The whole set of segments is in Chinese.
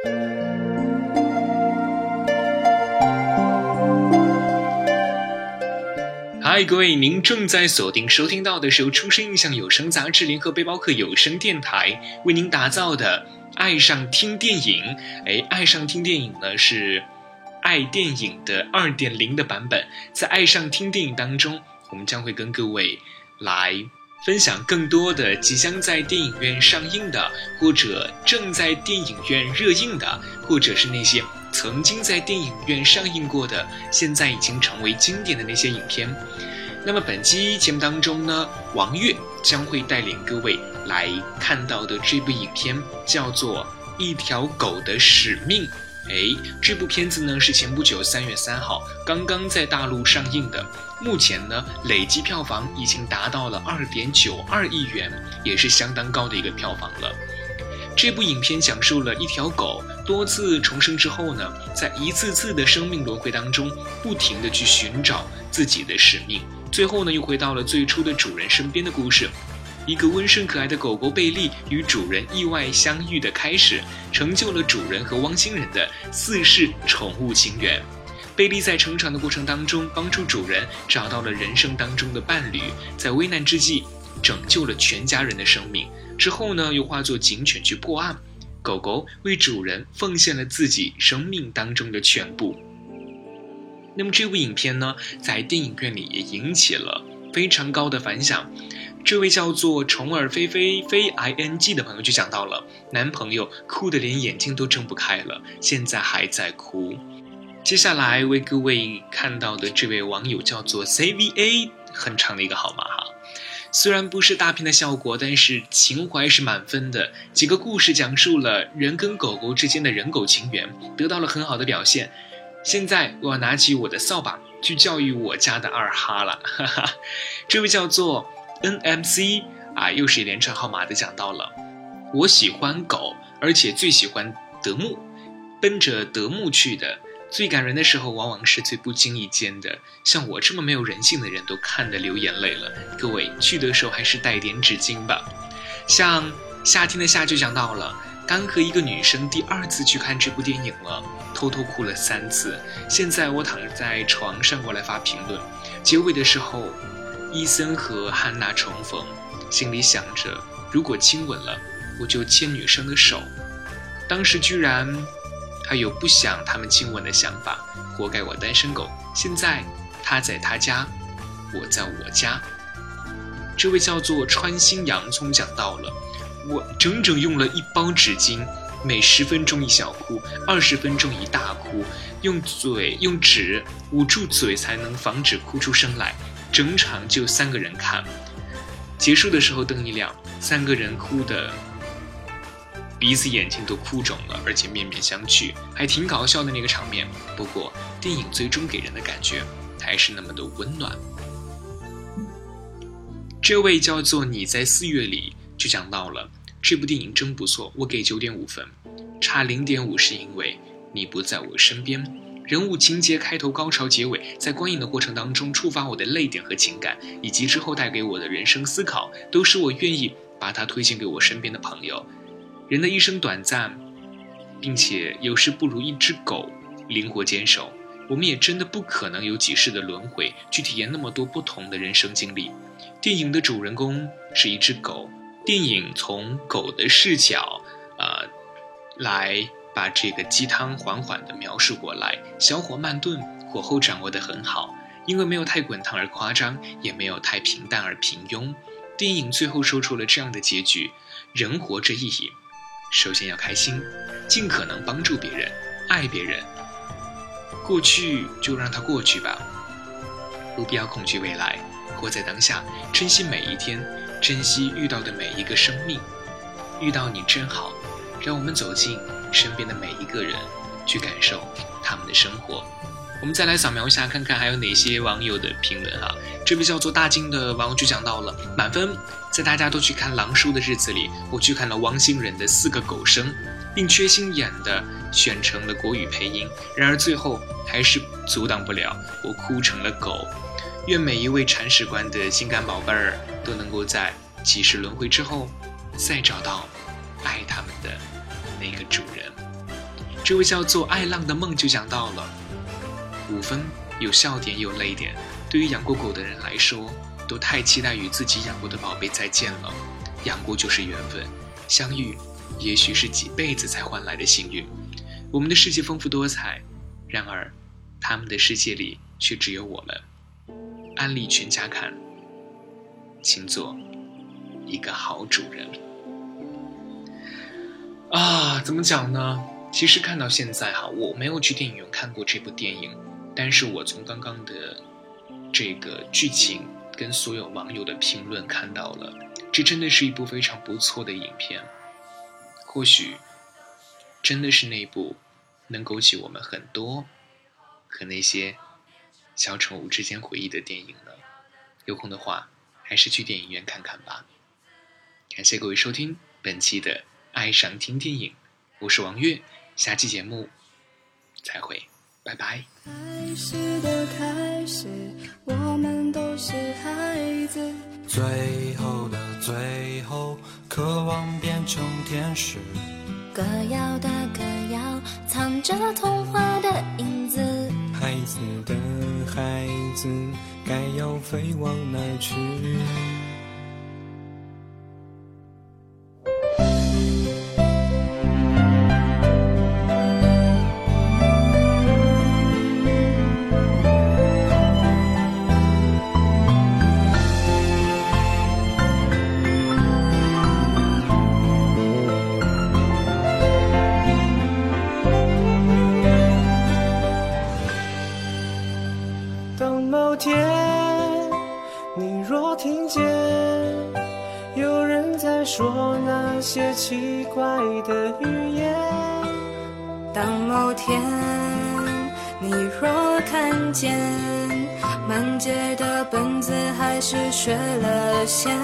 嗨，各位，您正在锁定收听到的是由出生印象有声杂志联合背包客有声电台为您打造的《爱上听电影》。哎，爱上听电影呢是爱电影的二点零的版本。在爱上听电影当中，我们将会跟各位来分享更多的即将在电影院上映的，或者正在电影院热映的，或者是那些曾经在电影院上映过的，现在已经成为经典的那些影片。那么本期节目当中呢，王悦将会带领各位来看到的这部影片叫做《一条狗的使命》。哎，这部片子呢是前不久三月三号刚刚在大陆上映的，目前呢累计票房已经达到了二点九二亿元，也是相当高的一个票房了。这部影片讲述了一条狗多次重生之后呢，在一次次的生命轮回当中，不停的去寻找自己的使命。最后呢，又回到了最初的主人身边的故事。一个温顺可爱的狗狗贝利与主人意外相遇的开始，成就了主人和汪星人的四世宠物情缘。贝利在成长的过程当中，帮助主人找到了人生当中的伴侣，在危难之际拯救了全家人的生命。之后呢，又化作警犬去破案。狗狗为主人奉献了自己生命当中的全部。那么这部影片呢，在电影院里也引起了非常高的反响。这位叫做虫儿飞飞飞 i n g 的朋友就讲到了，男朋友哭得连眼睛都睁不开了，现在还在哭。接下来为各位看到的这位网友叫做 c v a，很长的一个号码哈。虽然不是大片的效果，但是情怀是满分的。几个故事讲述了人跟狗狗之间的人狗情缘，得到了很好的表现。现在我要拿起我的扫把去教育我家的二哈了，哈哈。这位叫做 NMC 啊，又是一连串号码的讲到了。我喜欢狗，而且最喜欢德牧，奔着德牧去的。最感人的时候，往往是最不经意间的。像我这么没有人性的人都看得流眼泪了。各位去的时候还是带点纸巾吧。像夏天的夏就讲到了。刚和一个女生第二次去看这部电影了，偷偷哭了三次。现在我躺在床上过来发评论。结尾的时候，伊森和汉娜重逢，心里想着，如果亲吻了，我就牵女生的手。当时居然还有不想他们亲吻的想法，活该我单身狗。现在他在他家，我在我家。这位叫做穿心洋葱讲到了。我整整用了一包纸巾，每十分钟一小哭，二十分钟一大哭，用嘴用纸捂住嘴才能防止哭出声来。整场就三个人看，结束的时候灯一亮，三个人哭的鼻子眼睛都哭肿了，而且面面相觑，还挺搞笑的那个场面。不过电影最终给人的感觉还是那么的温暖。这位叫做你在四月里就讲到了。这部电影真不错，我给九点五分，差零点五是因为你不在我身边。人物情节、开头、高潮、结尾，在观影的过程当中触发我的泪点和情感，以及之后带给我的人生思考，都是我愿意把它推荐给我身边的朋友。人的一生短暂，并且有时不如一只狗灵活坚守。我们也真的不可能有几世的轮回去体验那么多不同的人生经历。电影的主人公是一只狗。电影从狗的视角，呃，来把这个鸡汤缓缓地描述过来，小火慢炖，火候掌握得很好，因为没有太滚烫而夸张，也没有太平淡而平庸。电影最后说出了这样的结局：人活着意义，首先要开心，尽可能帮助别人，爱别人。过去就让它过去吧，不必要恐惧未来，活在当下，珍惜每一天。珍惜遇到的每一个生命，遇到你真好。让我们走进身边的每一个人，去感受他们的生活。我们再来扫描一下，看看还有哪些网友的评论啊？这位叫做大金的网友就讲到了满分，在大家都去看狼叔的日子里，我去看了汪星人的四个狗生，并缺心眼的选成了国语配音。然而最后还是阻挡不了我哭成了狗。愿每一位铲屎官的心肝宝贝儿都能够在几世轮回之后，再找到爱他们的那个主人。这位叫做爱浪的梦就讲到了，五分有笑点有泪点，对于养过狗的人来说，都太期待与自己养过的宝贝再见了。养过就是缘分，相遇也许是几辈子才换来的幸运。我们的世界丰富多彩，然而他们的世界里却只有我们。安利全家看，请做一个好主人。啊，怎么讲呢？其实看到现在哈，我没有去电影院看过这部电影，但是我从刚刚的这个剧情跟所有网友的评论看到了，这真的是一部非常不错的影片。或许真的是那部能勾起我们很多和那些小宠物之间回忆的电影了。有空的话，还是去电影院看看吧。感谢各位收听本期的《爱上听电影》，我是王月。下期节目再会，拜拜。开始的开始，我们都是孩子。最后的最后，渴望变成天使。歌谣的歌谣，藏着童话的影子。孩子的孩子，该要飞往哪儿去？些奇怪的语言，当某天你若看见满街的本子还是学了先，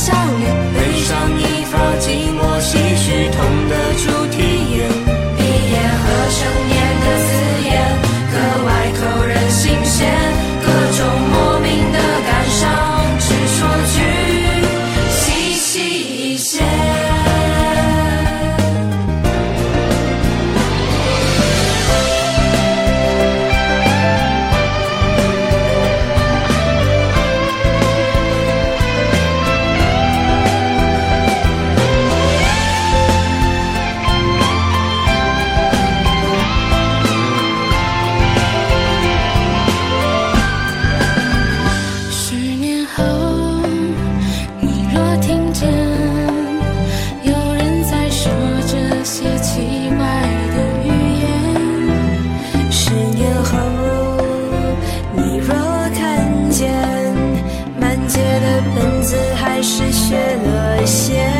笑脸，悲伤一发寂寞唏嘘痛的主题。子还是学了些。